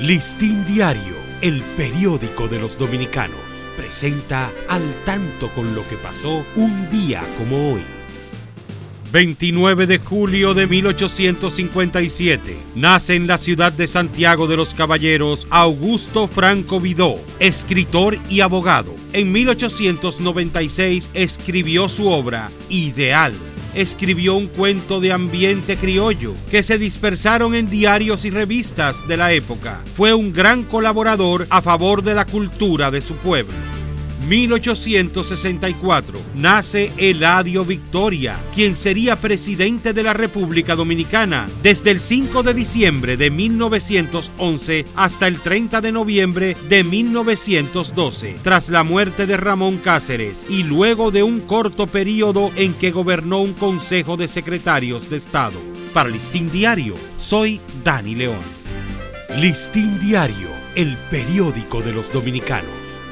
Listín Diario, el periódico de los dominicanos, presenta al tanto con lo que pasó un día como hoy. 29 de julio de 1857, nace en la ciudad de Santiago de los Caballeros Augusto Franco Vidó, escritor y abogado. En 1896 escribió su obra Ideal escribió un cuento de ambiente criollo que se dispersaron en diarios y revistas de la época. Fue un gran colaborador a favor de la cultura de su pueblo. 1864 nace Eladio Victoria, quien sería presidente de la República Dominicana desde el 5 de diciembre de 1911 hasta el 30 de noviembre de 1912, tras la muerte de Ramón Cáceres y luego de un corto periodo en que gobernó un consejo de secretarios de Estado. Para Listín Diario, soy Dani León. Listín Diario, el periódico de los dominicanos